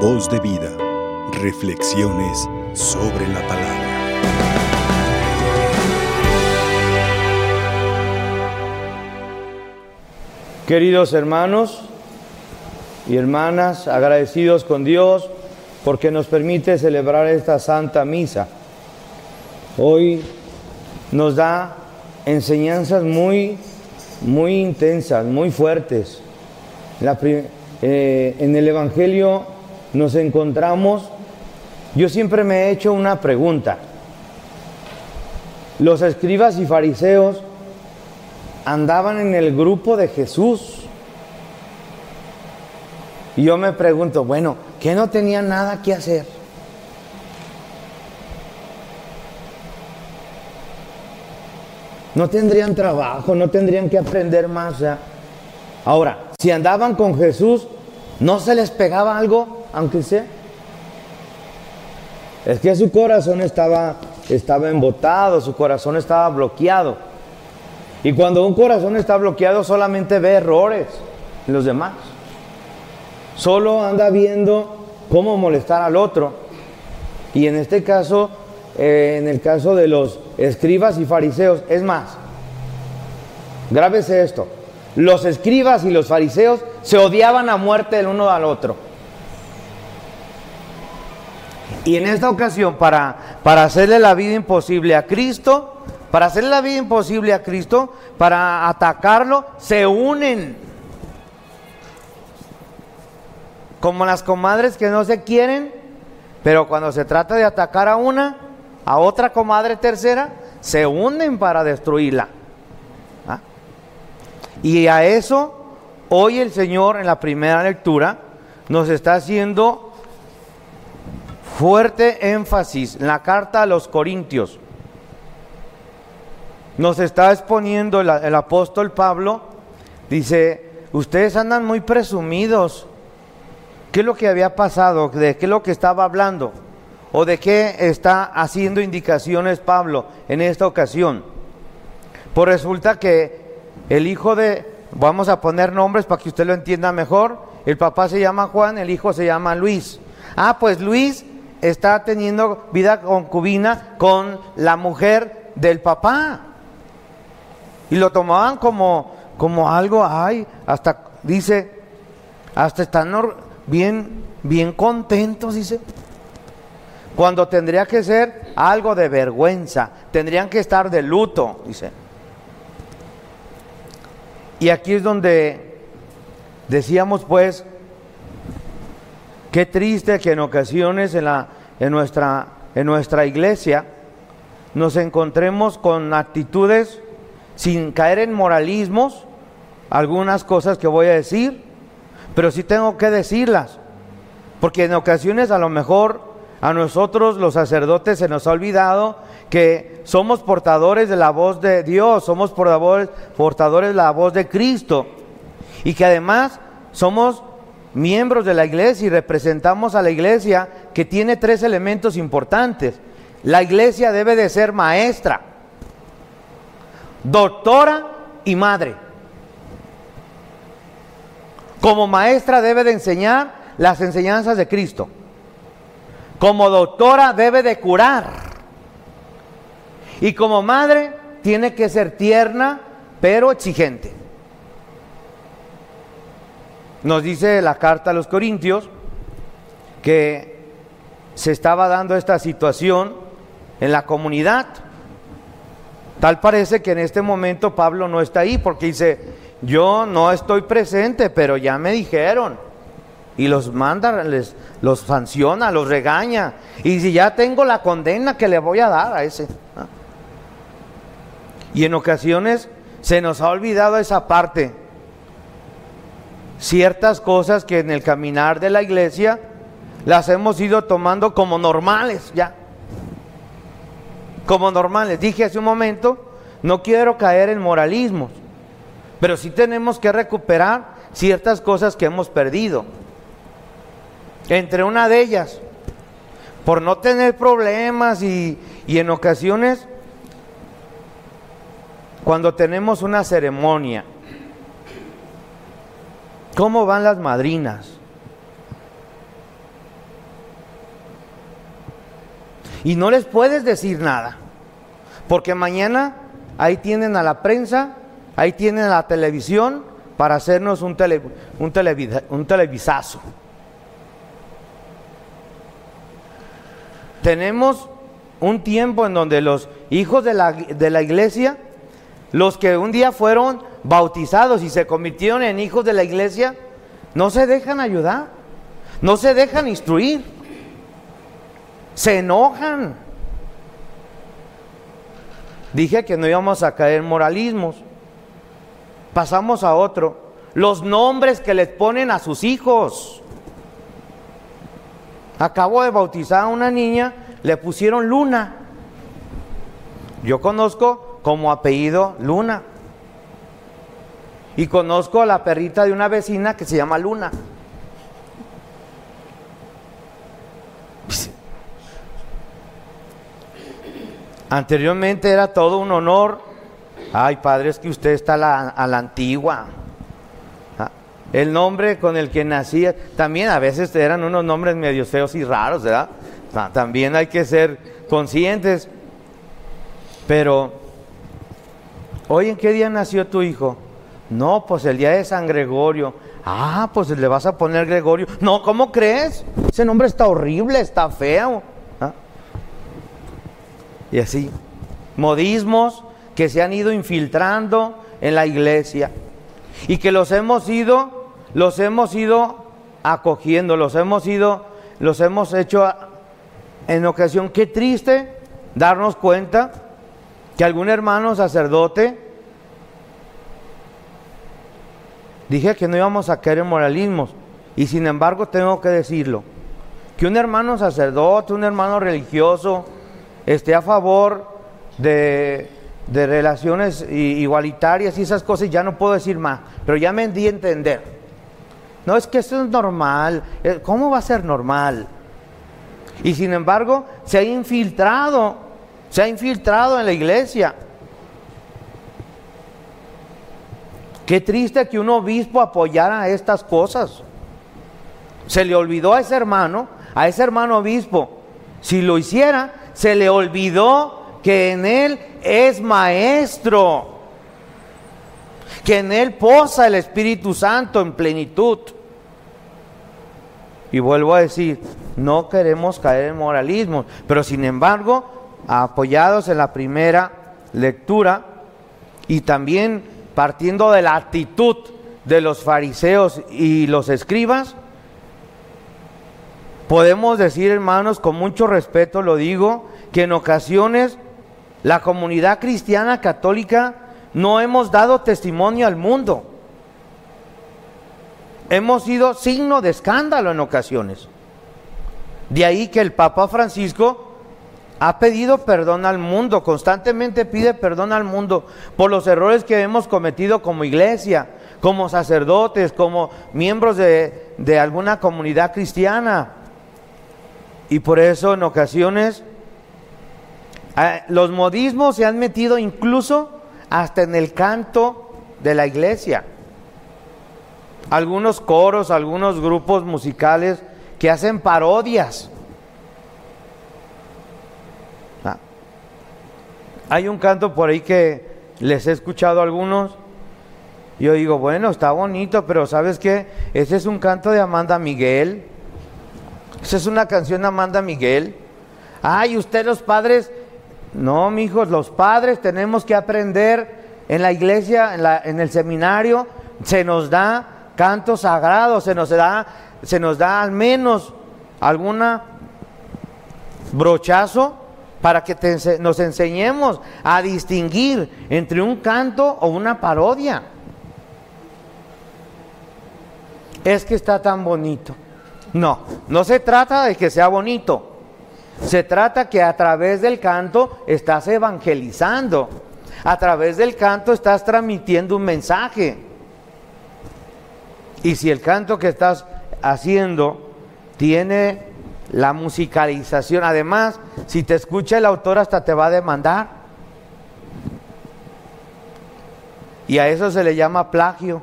Voz de vida. Reflexiones sobre la palabra. Queridos hermanos y hermanas, agradecidos con Dios porque nos permite celebrar esta santa misa. Hoy nos da enseñanzas muy, muy intensas, muy fuertes. Eh, en el Evangelio nos encontramos, yo siempre me he hecho una pregunta. Los escribas y fariseos andaban en el grupo de Jesús. Y yo me pregunto, bueno, ¿qué no tenía nada que hacer? No tendrían trabajo, no tendrían que aprender más. Ahora, si andaban con Jesús, ¿no se les pegaba algo, aunque sea? Es que su corazón estaba, estaba embotado, su corazón estaba bloqueado. Y cuando un corazón está bloqueado solamente ve errores en los demás. Solo anda viendo cómo molestar al otro. Y en este caso, eh, en el caso de los escribas y fariseos, es más, grábese esto, los escribas y los fariseos se odiaban a muerte el uno al otro. Y en esta ocasión, para, para hacerle la vida imposible a Cristo, para hacerle la vida imposible a Cristo, para atacarlo, se unen. Como las comadres que no se quieren, pero cuando se trata de atacar a una, a otra comadre tercera, se unen para destruirla. ¿Ah? Y a eso, hoy el Señor en la primera lectura nos está haciendo fuerte énfasis en la carta a los Corintios nos está exponiendo el, apóstol Pablo, dice, ustedes andan muy presumidos. ¿Qué es lo que había pasado? ¿De qué es lo que estaba hablando? ¿O de qué está haciendo indicaciones Pablo en esta ocasión? Pues resulta que el hijo de, vamos a poner nombres para que usted lo entienda mejor, el papá se llama Juan, el hijo se llama Luis. Ah, pues Luis está teniendo vida concubina con la mujer del papá. Y lo tomaban como, como algo, ay, hasta, dice, hasta están bien, bien contentos, dice. Cuando tendría que ser algo de vergüenza, tendrían que estar de luto, dice. Y aquí es donde decíamos pues, qué triste que en ocasiones en, la, en, nuestra, en nuestra iglesia nos encontremos con actitudes sin caer en moralismos, algunas cosas que voy a decir, pero sí tengo que decirlas, porque en ocasiones a lo mejor a nosotros los sacerdotes se nos ha olvidado que somos portadores de la voz de Dios, somos portadores, portadores de la voz de Cristo, y que además somos miembros de la iglesia y representamos a la iglesia que tiene tres elementos importantes. La iglesia debe de ser maestra, doctora y madre. Como maestra debe de enseñar las enseñanzas de Cristo. Como doctora debe de curar. Y como madre tiene que ser tierna pero exigente. Nos dice la carta a los Corintios que se estaba dando esta situación en la comunidad Tal parece que en este momento Pablo no está ahí porque dice, yo no estoy presente, pero ya me dijeron. Y los manda, les, los sanciona, los regaña. Y si ya tengo la condena que le voy a dar a ese. Y en ocasiones se nos ha olvidado esa parte. Ciertas cosas que en el caminar de la iglesia las hemos ido tomando como normales ya como normales. Dije hace un momento, no quiero caer en moralismos, pero sí tenemos que recuperar ciertas cosas que hemos perdido. Entre una de ellas, por no tener problemas y, y en ocasiones, cuando tenemos una ceremonia, ¿Cómo van las madrinas? Y no les puedes decir nada, porque mañana ahí tienen a la prensa, ahí tienen a la televisión para hacernos un, tele, un, televisa, un televisazo. Tenemos un tiempo en donde los hijos de la, de la iglesia los que un día fueron bautizados y se convirtieron en hijos de la iglesia, no se dejan ayudar, no se dejan instruir, se enojan. Dije que no íbamos a caer en moralismos. Pasamos a otro. Los nombres que les ponen a sus hijos. Acabo de bautizar a una niña, le pusieron Luna. Yo conozco como apellido Luna. Y conozco a la perrita de una vecina que se llama Luna. Anteriormente era todo un honor. Ay, padre, es que usted está a la, antigua. Ah, el nombre con el que nacía, también a veces eran unos nombres medio feos y raros, ¿verdad? También hay que ser conscientes. Pero, ¿hoy en qué día nació tu hijo? No, pues el día de San Gregorio. Ah, pues le vas a poner Gregorio. No, ¿cómo crees? Ese nombre está horrible, está feo. ¿Ah? Y así, modismos que se han ido infiltrando en la iglesia y que los hemos ido, los hemos ido acogiendo, los hemos ido, los hemos hecho en ocasión. Qué triste darnos cuenta que algún hermano sacerdote Dije que no íbamos a caer en moralismos. Y sin embargo tengo que decirlo. Que un hermano sacerdote, un hermano religioso, esté a favor de, relaciones igualitarias y esas cosas, ya no puedo decir más. Pero ya me di a entender. No es que esto es normal. Eh, ¿Cómo va a ser normal? Y sin embargo, se ha infiltrado, se ha infiltrado en la iglesia. Qué triste que un obispo apoyara estas cosas. Se le olvidó a ese hermano, a ese hermano obispo. Si lo hiciera, se le olvidó que en él es maestro, que en él posa el Espíritu Santo en plenitud. Y vuelvo a decir, no queremos caer en moralismo, pero sin embargo, apoyados en la primera lectura y también partiendo de la actitud de los fariseos y los escribas, podemos decir, hermanos, con mucho respeto lo digo, que en ocasiones la comunidad cristiana católica no hemos dado testimonio al mundo. Hemos sido signo de escándalo en ocasiones. De ahí que el Papa Francisco ha pedido perdón al mundo, constantemente pide perdón al mundo por los errores que hemos cometido como iglesia, como sacerdotes, como miembros de, alguna comunidad cristiana. Y por eso en ocasiones eh, los modismos se han metido incluso hasta en el canto de la iglesia. Algunos coros, algunos grupos musicales que hacen parodias Hay un canto por ahí que les he escuchado a algunos. Yo digo, bueno, está bonito, pero ¿sabes qué? Ese es un canto de Amanda Miguel. Esa es una canción de Amanda Miguel. Ay, usted los padres. No, mijos, los padres tenemos que aprender en la iglesia, en, la, en el seminario, se nos da canto sagrado, se nos da, se nos da al menos alguna brochazo para que nos enseñemos a distinguir entre un canto o una parodia. Es que está tan bonito. No, no se trata de que sea bonito. Se trata que a través del canto estás evangelizando. A través del canto estás transmitiendo un mensaje. Y si el canto que estás haciendo tiene la musicalización. Además, si te escucha el autor hasta te va a demandar. Y a eso se le llama plagio.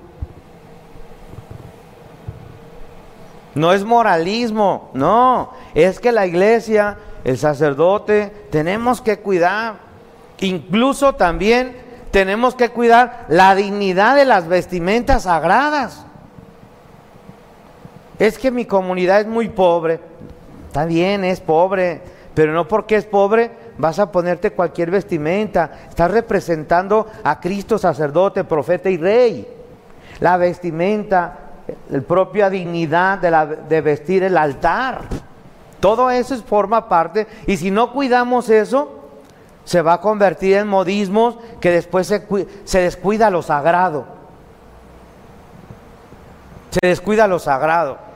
No es moralismo, no, es que la iglesia el sacerdote, tenemos que cuidar. Incluso también tenemos que cuidar la dignidad de las vestimentas sagradas. Es que mi comunidad es muy pobre. Está bien, es pobre, pero no porque es pobre vas a ponerte cualquier vestimenta. Estás representando a Cristo sacerdote, profeta y rey. La vestimenta, la propia dignidad de, vestir el altar. Todo eso forma parte. Y si no cuidamos eso, se va a convertir en modismos que después se, se descuida lo sagrado. Se descuida lo sagrado.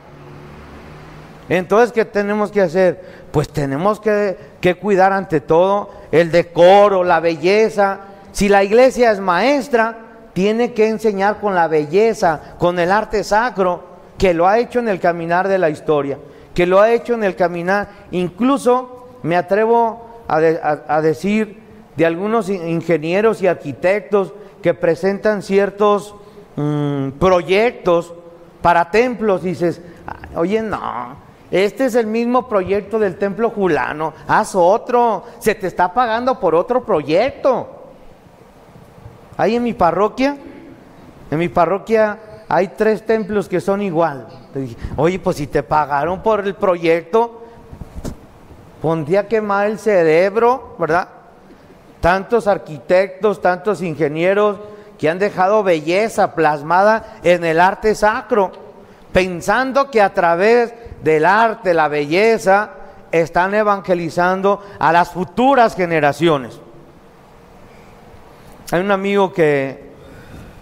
Entonces, ¿qué tenemos que hacer? Pues tenemos que, cuidar ante todo el decoro, la belleza. Si la iglesia es maestra, tiene que enseñar con la belleza, con el arte sacro, que lo ha hecho en el caminar de la historia, que lo ha hecho en el caminar. Incluso me atrevo a, decir de algunos ingenieros y arquitectos que presentan ciertos mm, proyectos para templos. dices, oye, no, este es el mismo proyecto del templo Julano, haz otro, se te está pagando por otro proyecto. Ahí en mi parroquia, en mi parroquia hay tres templos que son igual. Oye, pues si te pagaron por el proyecto, pondría a quemar el cerebro, ¿verdad? Tantos arquitectos, tantos ingenieros que han dejado belleza plasmada en el arte sacro, pensando que a través del arte, la belleza, están evangelizando a las futuras generaciones. Hay un amigo que,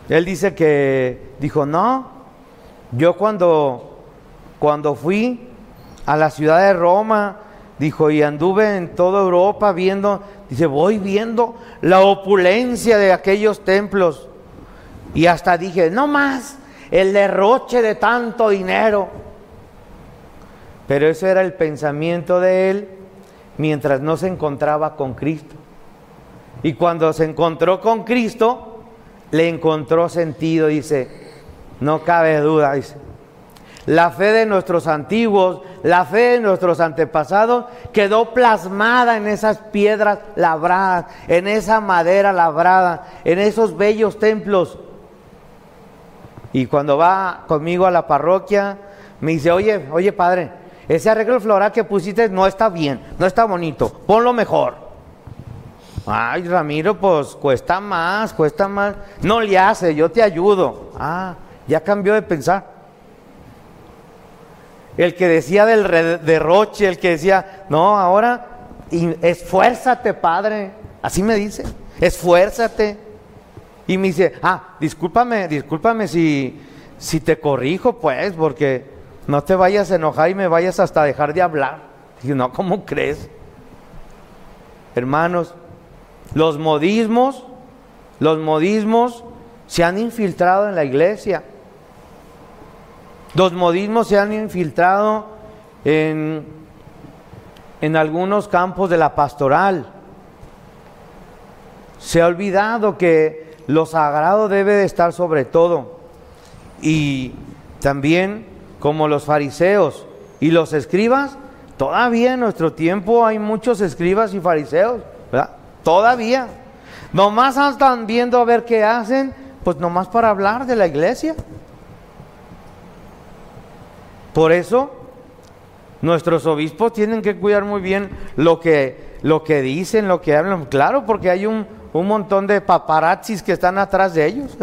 él dice que, dijo, no, yo cuando, cuando fui a la ciudad de Roma, Dijo, y anduve en toda Europa viendo, dice, voy viendo la opulencia de aquellos templos. Y hasta dije, no más, el derroche de tanto dinero. Pero ese era el pensamiento de él mientras no se encontraba con Cristo. Y cuando se encontró con Cristo, le encontró sentido, dice, no cabe duda, dice. La fe de nuestros antiguos, la fe de nuestros antepasados quedó plasmada en esas piedras labradas, en esa madera labrada, en esos bellos templos. Y cuando va conmigo a la parroquia, me dice, oye, oye padre, ese arreglo floral que pusiste no está bien, no está bonito, ponlo mejor. Ay, Ramiro, pues cuesta más, cuesta más. No le hace, yo te ayudo. Ah, ya cambió de pensar el que decía del derroche, el que decía, no, ahora esfuérzate, padre. Así me dice, esfuérzate. Y me dice, ah, discúlpame, discúlpame si, si te corrijo, pues, porque no te vayas a enojar y me vayas hasta dejar de hablar. Dije, no, ¿cómo crees? Hermanos, los modismos, los modismos se han infiltrado en la iglesia. Los modismos se han infiltrado en, en algunos campos de la pastoral. Se ha olvidado que lo sagrado debe de estar sobre todo. Y también como los fariseos y los escribas, todavía en nuestro tiempo hay muchos escribas y fariseos, ¿verdad? Todavía. Nomás están viendo a ver qué hacen, pues nomás para hablar de la iglesia. Por eso, nuestros obispos tienen que cuidar muy bien lo que, lo que dicen, lo que hablan. Claro, porque hay un, montón de paparazzis que están atrás de ellos.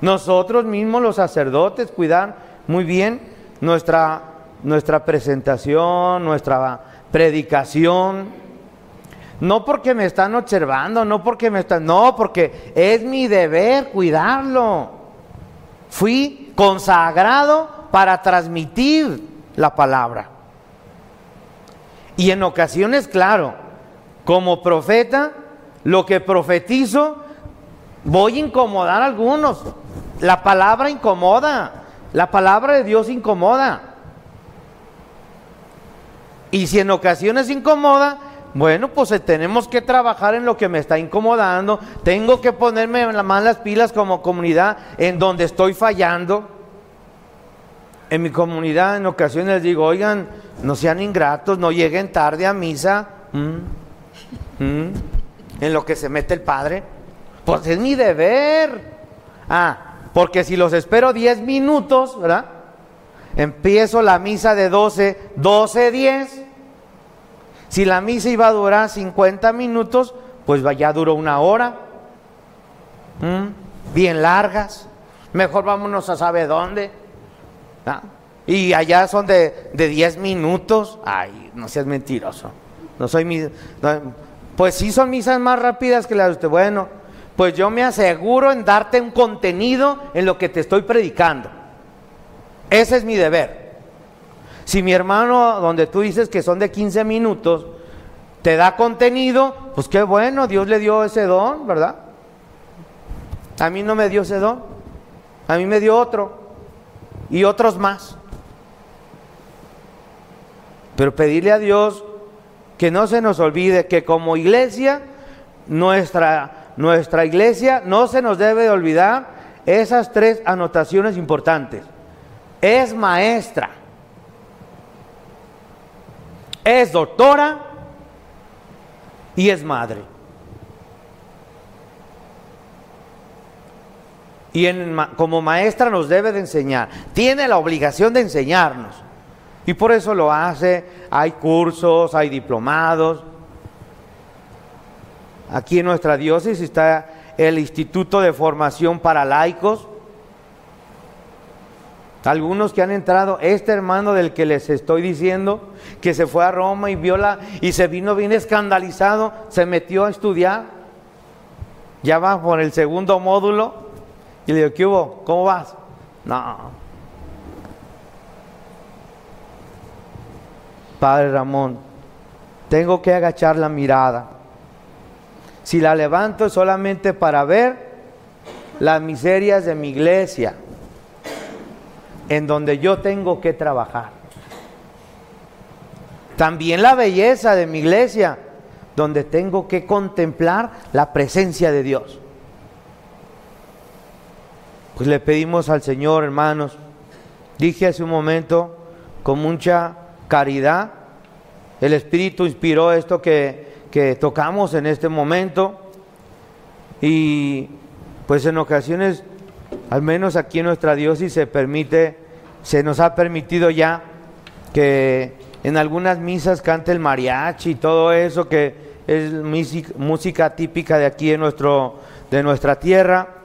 Nosotros mismos, los sacerdotes, cuidar muy bien nuestra, nuestra presentación, nuestra predicación. No porque me están observando, no porque me están, no, porque es mi deber cuidarlo. Fui consagrado para transmitir la palabra. Y en ocasiones, claro, como profeta, lo que profetizo, voy a incomodar a algunos. La palabra incomoda, la palabra de Dios incomoda. Y si en ocasiones incomoda, bueno, pues eh, tenemos que trabajar en lo que me está incomodando. Tengo que ponerme más las pilas como comunidad en donde estoy fallando. En mi comunidad en ocasiones digo, oigan, no sean ingratos, no lleguen tarde a misa. Mm, mm, en lo que se mete el padre. Pues es mi deber. Ah, porque si los espero 10 minutos, ¿verdad? Empiezo la misa de 12, 12, 10. Si la misa iba a durar 50 minutos, pues ya duró una hora. ¿Mm? Bien largas. Mejor vámonos a saber dónde. ¿Ah? Y allá son de, de 10 minutos. Ay, no seas mentiroso. No soy mi. pues sí son misas más rápidas que las de usted. Bueno, pues yo me aseguro en darte un contenido en lo que te estoy predicando. Ese es mi deber. Si mi hermano, donde tú dices que son de 15 minutos, te da contenido, pues qué bueno, Dios le dio ese don, ¿verdad? A mí no me dio ese don, a mí me dio otro y otros más. Pero pedirle a Dios que no se nos olvide que como iglesia, nuestra, nuestra iglesia no se nos debe de olvidar esas tres anotaciones importantes. Es maestra, es doctora y es madre. Y como maestra nos debe de enseñar, tiene la obligación de enseñarnos. Y por eso lo hace, hay cursos, hay diplomados. Aquí en nuestra diócesis está el Instituto de Formación para Laicos. Algunos que han entrado, este hermano del que les estoy diciendo, que se fue a Roma y viola y se vino bien escandalizado, se metió a estudiar. Ya va por el segundo módulo y le digo, ¿qué hubo? ¿Cómo vas? No, Padre Ramón, tengo que agachar la mirada. Si la levanto solamente para ver las miserias de mi iglesia, en donde yo tengo que trabajar. También la belleza de mi iglesia, donde tengo que contemplar la presencia de Dios. Pues le pedimos al Señor, hermanos, dije hace un momento, con mucha caridad. El Espíritu inspiró esto que, tocamos en este momento. Y pues en ocasiones, al menos aquí en nuestra diócesis, se permite, se nos ha permitido ya que en algunas misas cante el mariachi y todo eso, que es música, típica de aquí en nuestro, de nuestra tierra.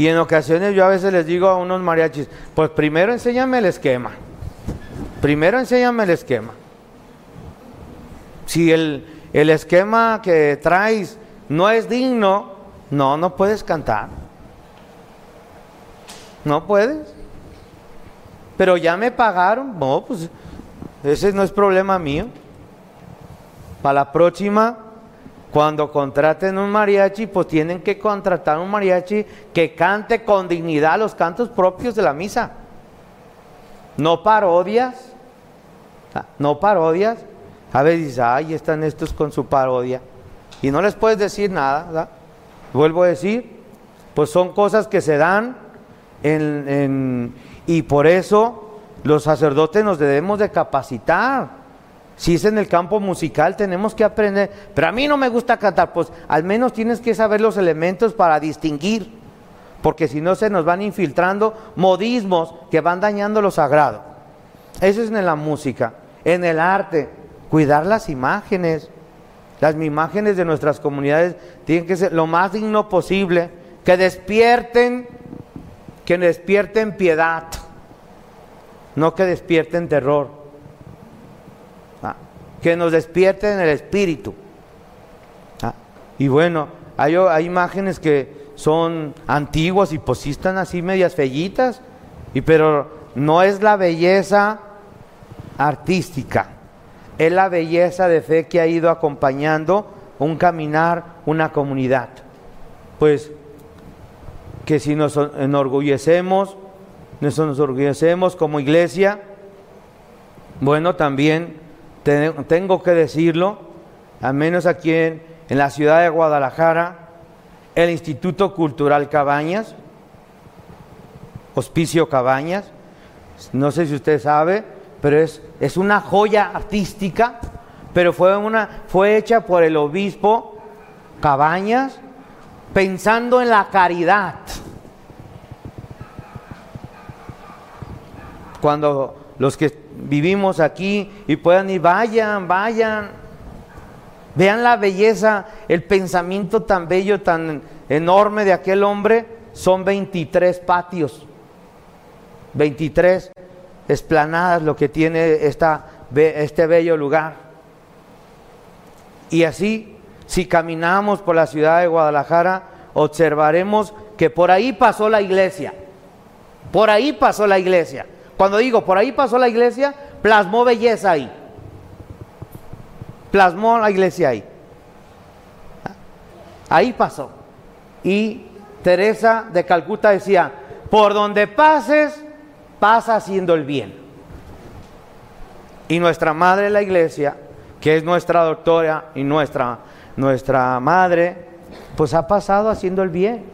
Y en ocasiones yo a veces les digo a unos mariachis, pues primero enséñame el esquema. Primero enséñame el esquema. Si el, el esquema que traes no es digno, no, no puedes cantar. No puedes. Pero ya me pagaron. No, pues ese no es problema mío. Para la próxima, cuando contraten un mariachi, pues tienen que contratar un mariachi que cante con dignidad los cantos propios de la misa. No parodias no parodias. A veces dices, ay, están estos con su parodia. Y no les puedes decir nada, Vuelvo a decir, pues son cosas que se dan y por eso los sacerdotes nos debemos de capacitar. Si es en el campo musical, tenemos que aprender. Pero a mí no me gusta cantar, pues al menos tienes que saber los elementos para distinguir. Porque si no se nos van infiltrando modismos que van dañando lo sagrado. Eso es en la música, en el arte, cuidar las imágenes. Las imágenes de nuestras comunidades tienen que ser lo más digno posible, que despierten, que despierten piedad, no que despierten terror, que nos despierten el espíritu. Ah, y bueno, hay, hay, imágenes que son antiguas y pues sí están así medias fellitas, y pero no es la belleza artística, es la belleza de fe que ha ido acompañando un caminar, una comunidad. Pues que si nos enorgullecemos, nos enorgullecemos como iglesia, bueno, también tengo que decirlo, al menos aquí en, en la ciudad de Guadalajara, el Instituto Cultural Cabañas, Hospicio Cabañas, no sé si usted sabe, pero es, es una joya artística, pero fue, una, fue hecha por el obispo Cabañas pensando en la caridad. Cuando los que vivimos aquí y puedan ir, vayan, vayan, vean la belleza, el pensamiento tan bello, tan enorme de aquel hombre, son 23 patios, 23 esplanadas lo que tiene esta, este bello lugar. Y así, si caminamos por la ciudad de Guadalajara, observaremos que por ahí pasó la iglesia. Por ahí pasó la iglesia. Cuando digo por ahí pasó la iglesia, plasmó belleza ahí. Plasmó la iglesia ahí. Ahí pasó. Y Teresa de Calcuta decía, por donde pases, pasa haciendo el bien. Y nuestra madre la iglesia, que es nuestra doctora y nuestra, nuestra madre, pues ha pasado haciendo el bien.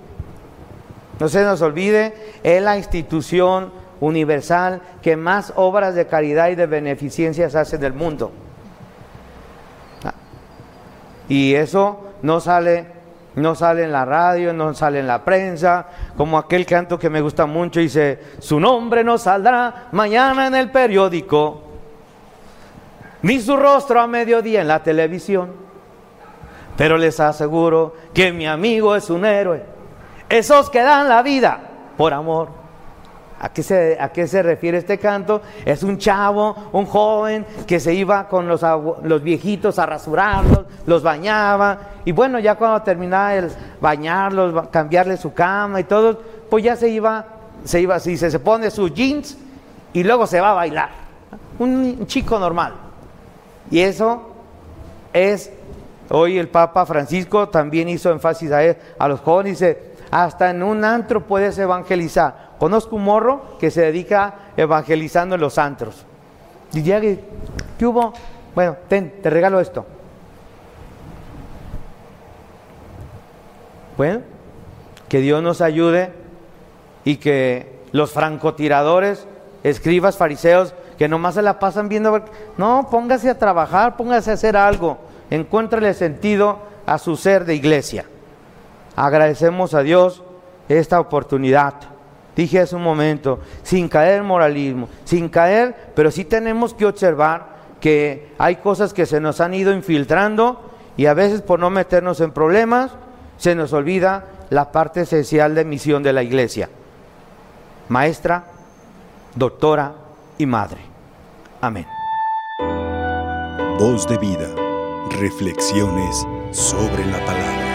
No se nos olvide, es la institución universal que más obras de caridad y de beneficencias hace del mundo. Y eso no sale no sale en la radio, no sale en la prensa, como aquel canto que me gusta mucho, dice, su nombre no saldrá mañana en el periódico, ni su rostro a mediodía en la televisión, pero les aseguro que mi amigo es un héroe, esos que dan la vida por amor. ¿A qué, se, ¿A qué se refiere este canto? Es un chavo, un joven que se iba con los, los viejitos a rasurarlos, los bañaba y bueno, ya cuando terminaba el bañarlos, cambiarle su cama y todo, pues ya se iba, se iba así, se, pone sus jeans y luego se va a bailar. Un chico normal. Y eso es, hoy el Papa Francisco también hizo énfasis a, a los jóvenes, dice, hasta en un antro puedes evangelizar. Conozco un morro que se dedica evangelizando en los antros. Y ya que, ¿qué hubo? Bueno, ten, te regalo esto. Bueno, que Dios nos ayude y que los francotiradores, escribas, fariseos, que nomás se la pasan viendo, no, póngase a trabajar, póngase a hacer algo, encuéntrele sentido a su ser de iglesia. Agradecemos a Dios esta oportunidad dije hace un momento, sin caer moralismo, sin caer, pero sí tenemos que observar que hay cosas que se nos han ido infiltrando y a veces por no meternos en problemas se nos olvida la parte esencial de misión de la iglesia. Maestra, doctora y madre. Amén. Voz de vida. Reflexiones sobre la palabra.